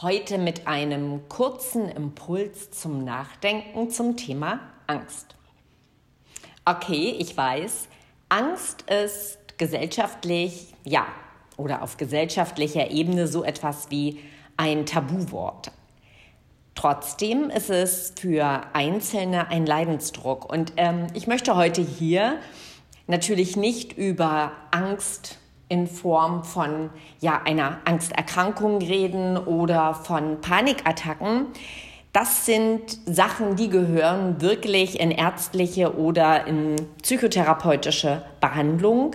heute mit einem kurzen Impuls zum Nachdenken zum Thema Angst. Okay, ich weiß, Angst ist gesellschaftlich, ja, oder auf gesellschaftlicher Ebene so etwas wie ein Tabuwort. Trotzdem ist es für Einzelne ein Leidensdruck. Und ähm, ich möchte heute hier natürlich nicht über Angst in Form von ja, einer Angsterkrankung reden oder von Panikattacken. Das sind Sachen, die gehören wirklich in ärztliche oder in psychotherapeutische Behandlung.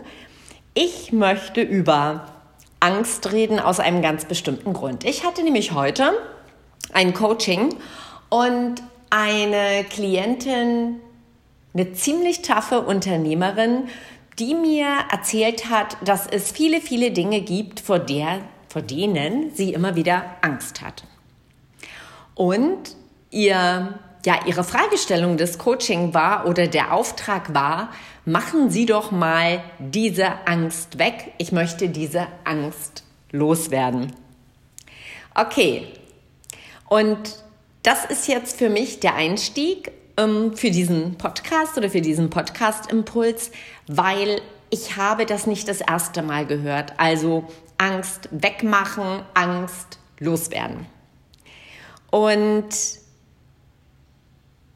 Ich möchte über Angst reden aus einem ganz bestimmten Grund. Ich hatte nämlich heute ein Coaching und eine Klientin, eine ziemlich taffe Unternehmerin, die mir erzählt hat, dass es viele, viele Dinge gibt, vor, der, vor denen sie immer wieder Angst hat. Und ihr, ja, ihre Fragestellung des Coaching war oder der Auftrag war, machen Sie doch mal diese Angst weg. Ich möchte diese Angst loswerden. Okay. Und das ist jetzt für mich der Einstieg ähm, für diesen Podcast oder für diesen Podcast-Impuls, weil ich habe das nicht das erste Mal gehört. Also Angst wegmachen, Angst loswerden. Und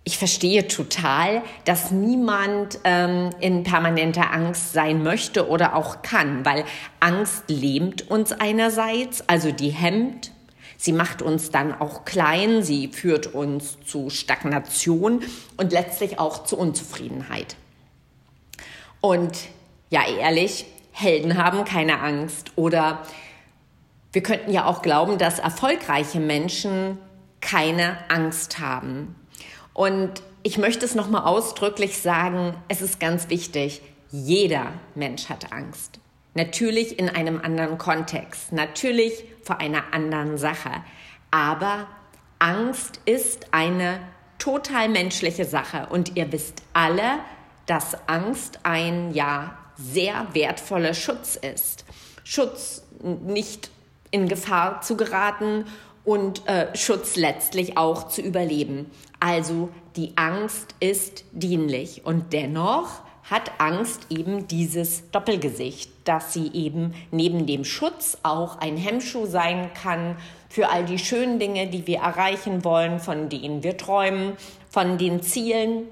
ich verstehe total, dass niemand ähm, in permanenter Angst sein möchte oder auch kann, weil Angst lähmt uns einerseits, also die hemmt Sie macht uns dann auch klein, sie führt uns zu Stagnation und letztlich auch zu Unzufriedenheit. Und ja, ehrlich, Helden haben keine Angst oder wir könnten ja auch glauben, dass erfolgreiche Menschen keine Angst haben. Und ich möchte es nochmal ausdrücklich sagen, es ist ganz wichtig, jeder Mensch hat Angst. Natürlich in einem anderen Kontext, natürlich vor einer anderen Sache. Aber Angst ist eine total menschliche Sache. Und ihr wisst alle, dass Angst ein ja sehr wertvoller Schutz ist. Schutz nicht in Gefahr zu geraten und äh, Schutz letztlich auch zu überleben. Also die Angst ist dienlich und dennoch hat Angst eben dieses Doppelgesicht, dass sie eben neben dem Schutz auch ein Hemmschuh sein kann für all die schönen Dinge, die wir erreichen wollen, von denen wir träumen, von den Zielen.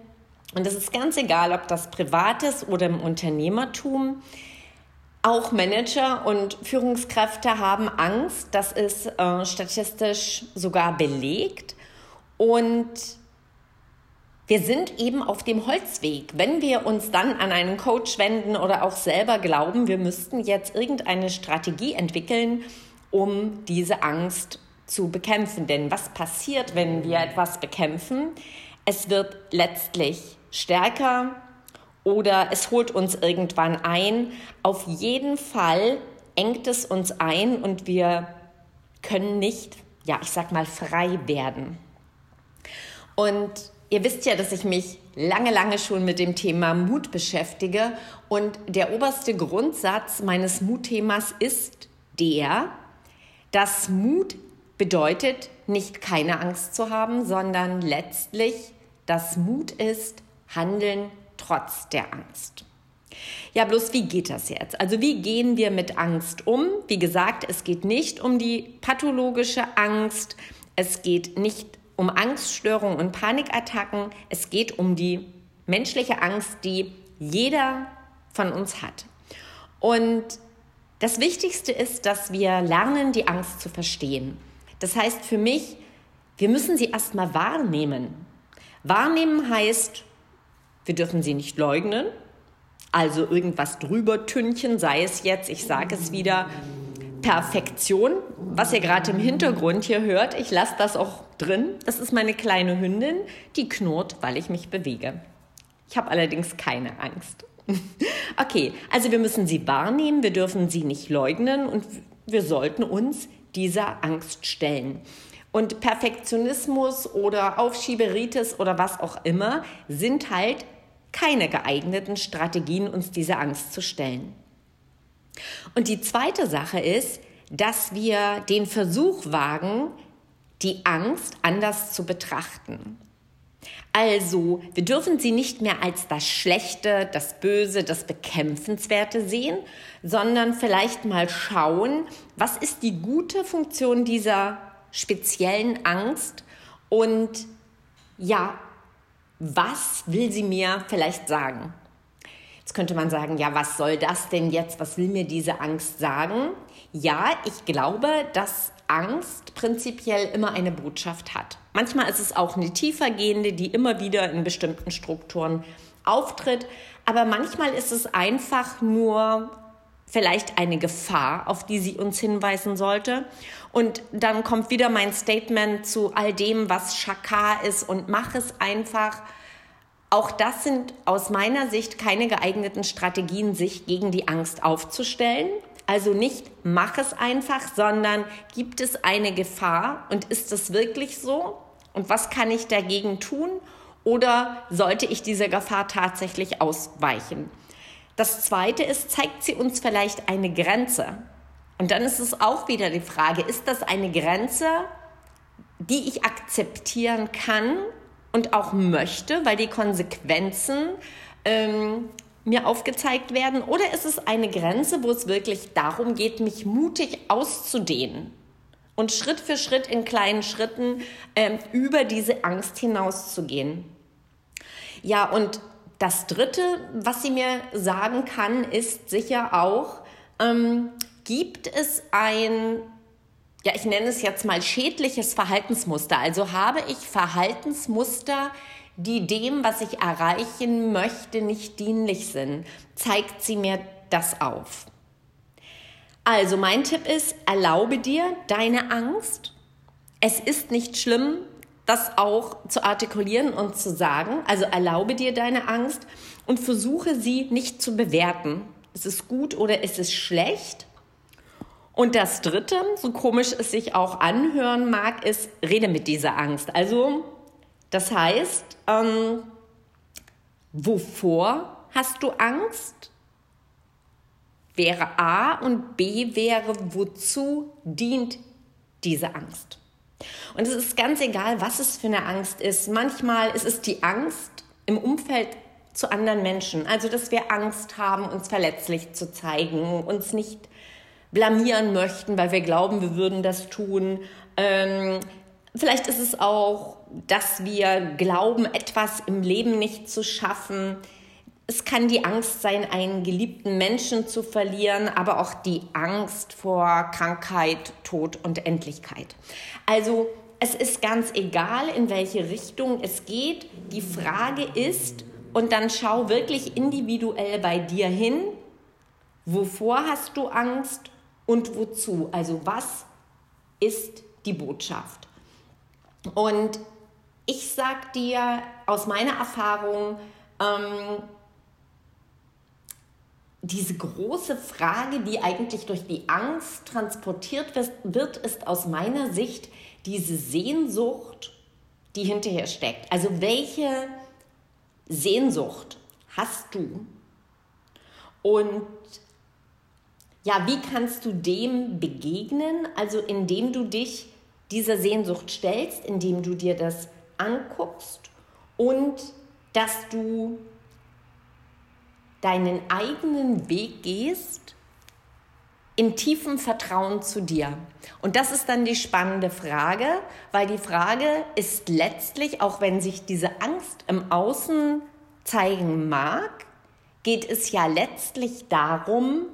Und es ist ganz egal, ob das privat ist oder im Unternehmertum. Auch Manager und Führungskräfte haben Angst. Das ist äh, statistisch sogar belegt. Und wir sind eben auf dem Holzweg. Wenn wir uns dann an einen Coach wenden oder auch selber glauben, wir müssten jetzt irgendeine Strategie entwickeln, um diese Angst zu bekämpfen. Denn was passiert, wenn wir etwas bekämpfen? Es wird letztlich stärker oder es holt uns irgendwann ein. Auf jeden Fall engt es uns ein und wir können nicht, ja, ich sag mal, frei werden. Und Ihr wisst ja, dass ich mich lange, lange schon mit dem Thema Mut beschäftige und der oberste Grundsatz meines Mutthemas ist der, dass Mut bedeutet, nicht keine Angst zu haben, sondern letztlich, dass Mut ist, handeln trotz der Angst. Ja, bloß wie geht das jetzt? Also wie gehen wir mit Angst um? Wie gesagt, es geht nicht um die pathologische Angst, es geht nicht um Angststörungen und Panikattacken. Es geht um die menschliche Angst, die jeder von uns hat. Und das Wichtigste ist, dass wir lernen, die Angst zu verstehen. Das heißt für mich, wir müssen sie erstmal wahrnehmen. Wahrnehmen heißt, wir dürfen sie nicht leugnen, also irgendwas drüber tünchen, sei es jetzt, ich sage es wieder, Perfektion, was ihr gerade im Hintergrund hier hört, ich lasse das auch drin. Das ist meine kleine Hündin, die knurrt, weil ich mich bewege. Ich habe allerdings keine Angst. okay, also wir müssen sie wahrnehmen, wir dürfen sie nicht leugnen und wir sollten uns dieser Angst stellen. Und Perfektionismus oder Aufschieberitis oder was auch immer sind halt keine geeigneten Strategien, uns dieser Angst zu stellen. Und die zweite Sache ist, dass wir den Versuch wagen, die Angst anders zu betrachten. Also, wir dürfen sie nicht mehr als das Schlechte, das Böse, das Bekämpfenswerte sehen, sondern vielleicht mal schauen, was ist die gute Funktion dieser speziellen Angst und ja, was will sie mir vielleicht sagen? Jetzt könnte man sagen, ja, was soll das denn jetzt? Was will mir diese Angst sagen? Ja, ich glaube, dass Angst prinzipiell immer eine Botschaft hat. Manchmal ist es auch eine tiefergehende, die immer wieder in bestimmten Strukturen auftritt. Aber manchmal ist es einfach nur vielleicht eine Gefahr, auf die sie uns hinweisen sollte. Und dann kommt wieder mein Statement zu all dem, was Schakar ist und mach es einfach auch das sind aus meiner Sicht keine geeigneten Strategien, sich gegen die Angst aufzustellen. Also nicht mach es einfach, sondern gibt es eine Gefahr und ist es wirklich so? Und was kann ich dagegen tun? Oder sollte ich dieser Gefahr tatsächlich ausweichen? Das Zweite ist, zeigt sie uns vielleicht eine Grenze? Und dann ist es auch wieder die Frage, ist das eine Grenze, die ich akzeptieren kann und auch möchte, weil die Konsequenzen ähm, mir aufgezeigt werden? Oder ist es eine Grenze, wo es wirklich darum geht, mich mutig auszudehnen und Schritt für Schritt in kleinen Schritten ähm, über diese Angst hinauszugehen? Ja, und das Dritte, was sie mir sagen kann, ist sicher auch, ähm, gibt es ein ja, ich nenne es jetzt mal schädliches Verhaltensmuster. Also habe ich Verhaltensmuster, die dem, was ich erreichen möchte, nicht dienlich sind, zeigt sie mir das auf. Also mein Tipp ist, erlaube dir deine Angst. Es ist nicht schlimm, das auch zu artikulieren und zu sagen. Also erlaube dir deine Angst und versuche sie nicht zu bewerten. Ist es gut oder ist es schlecht? Und das Dritte, so komisch es sich auch anhören mag, ist, rede mit dieser Angst. Also, das heißt, ähm, wovor hast du Angst? Wäre A und B wäre, wozu dient diese Angst? Und es ist ganz egal, was es für eine Angst ist. Manchmal ist es die Angst im Umfeld zu anderen Menschen. Also, dass wir Angst haben, uns verletzlich zu zeigen, uns nicht blamieren möchten, weil wir glauben, wir würden das tun. Ähm, vielleicht ist es auch, dass wir glauben, etwas im Leben nicht zu schaffen. Es kann die Angst sein, einen geliebten Menschen zu verlieren, aber auch die Angst vor Krankheit, Tod und Endlichkeit. Also es ist ganz egal, in welche Richtung es geht. Die Frage ist, und dann schau wirklich individuell bei dir hin, wovor hast du Angst und wozu. Also was ist die Botschaft? Und ich sag dir aus meiner Erfahrung, ähm, diese große Frage, die eigentlich durch die Angst transportiert wird, ist aus meiner Sicht diese Sehnsucht, die hinterher steckt. Also welche Sehnsucht hast du? Und ja, wie kannst du dem begegnen? Also indem du dich dieser Sehnsucht stellst, indem du dir das anguckst und dass du deinen eigenen Weg gehst in tiefem Vertrauen zu dir. Und das ist dann die spannende Frage, weil die Frage ist letztlich, auch wenn sich diese Angst im Außen zeigen mag, geht es ja letztlich darum,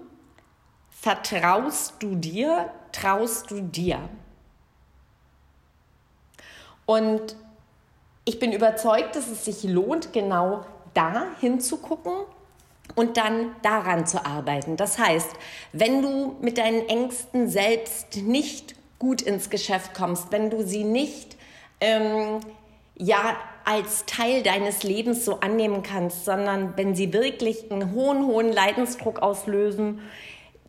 Vertraust du dir? Traust du dir? Und ich bin überzeugt, dass es sich lohnt, genau da hinzugucken und dann daran zu arbeiten. Das heißt, wenn du mit deinen Ängsten selbst nicht gut ins Geschäft kommst, wenn du sie nicht ähm, ja als Teil deines Lebens so annehmen kannst, sondern wenn sie wirklich einen hohen, hohen Leidensdruck auslösen,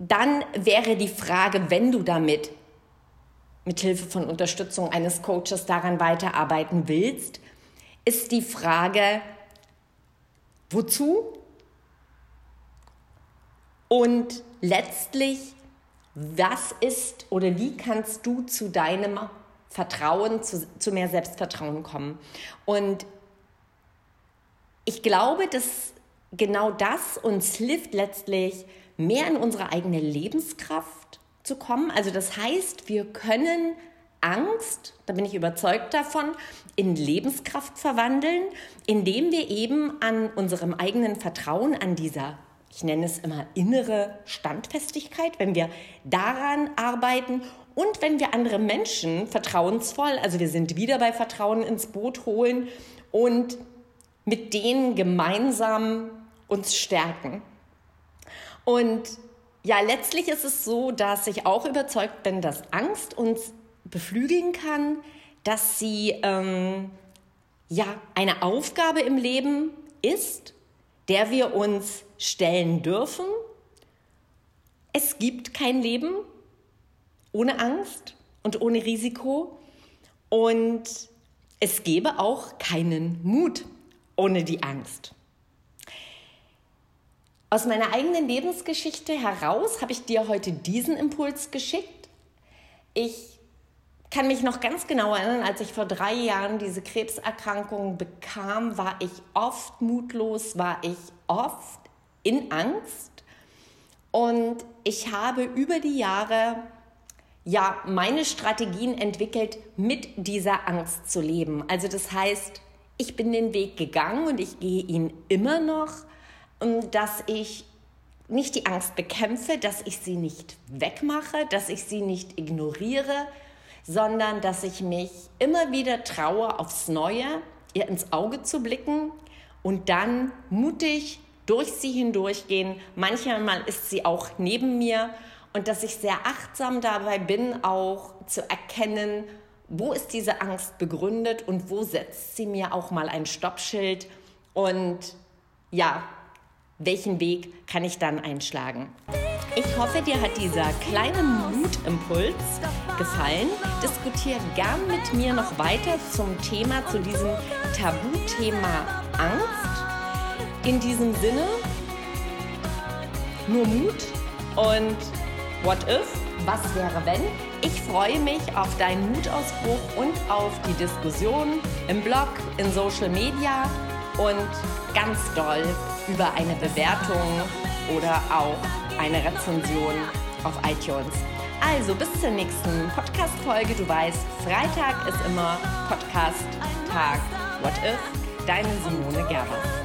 dann wäre die Frage, wenn du damit mit Hilfe von Unterstützung eines Coaches daran weiterarbeiten willst, ist die Frage, wozu? Und letztlich, was ist oder wie kannst du zu deinem Vertrauen, zu, zu mehr Selbstvertrauen kommen? Und ich glaube, dass genau das uns hilft letztlich mehr in unsere eigene Lebenskraft zu kommen. Also das heißt, wir können Angst, da bin ich überzeugt davon, in Lebenskraft verwandeln, indem wir eben an unserem eigenen Vertrauen, an dieser, ich nenne es immer innere Standfestigkeit, wenn wir daran arbeiten und wenn wir andere Menschen vertrauensvoll, also wir sind wieder bei Vertrauen ins Boot holen und mit denen gemeinsam uns stärken. Und ja, letztlich ist es so, dass ich auch überzeugt bin, dass Angst uns beflügeln kann, dass sie ähm, ja eine Aufgabe im Leben ist, der wir uns stellen dürfen. Es gibt kein Leben ohne Angst und ohne Risiko und es gäbe auch keinen Mut ohne die Angst. Aus meiner eigenen Lebensgeschichte heraus habe ich dir heute diesen Impuls geschickt. Ich kann mich noch ganz genau erinnern, als ich vor drei Jahren diese Krebserkrankung bekam, war ich oft mutlos, war ich oft in Angst. Und ich habe über die Jahre ja meine Strategien entwickelt, mit dieser Angst zu leben. Also das heißt, ich bin den Weg gegangen und ich gehe ihn immer noch dass ich nicht die Angst bekämpfe, dass ich sie nicht wegmache, dass ich sie nicht ignoriere, sondern dass ich mich immer wieder traue, aufs Neue ihr ins Auge zu blicken und dann mutig durch sie hindurchgehen. Manchmal ist sie auch neben mir und dass ich sehr achtsam dabei bin, auch zu erkennen, wo ist diese Angst begründet und wo setzt sie mir auch mal ein Stoppschild und ja, welchen Weg kann ich dann einschlagen. Ich hoffe, dir hat dieser kleine Mutimpuls gefallen. Diskutiere gern mit mir noch weiter zum Thema, zu diesem Tabuthema Angst. In diesem Sinne, nur Mut und what if? Was wäre wenn? Ich freue mich auf deinen Mutausbruch und auf die Diskussion im Blog, in Social Media und ganz doll über eine Bewertung oder auch eine Rezension auf iTunes. Also bis zur nächsten Podcast-Folge. Du weißt, Freitag ist immer Podcast-Tag. What if? Deine Simone Gerber.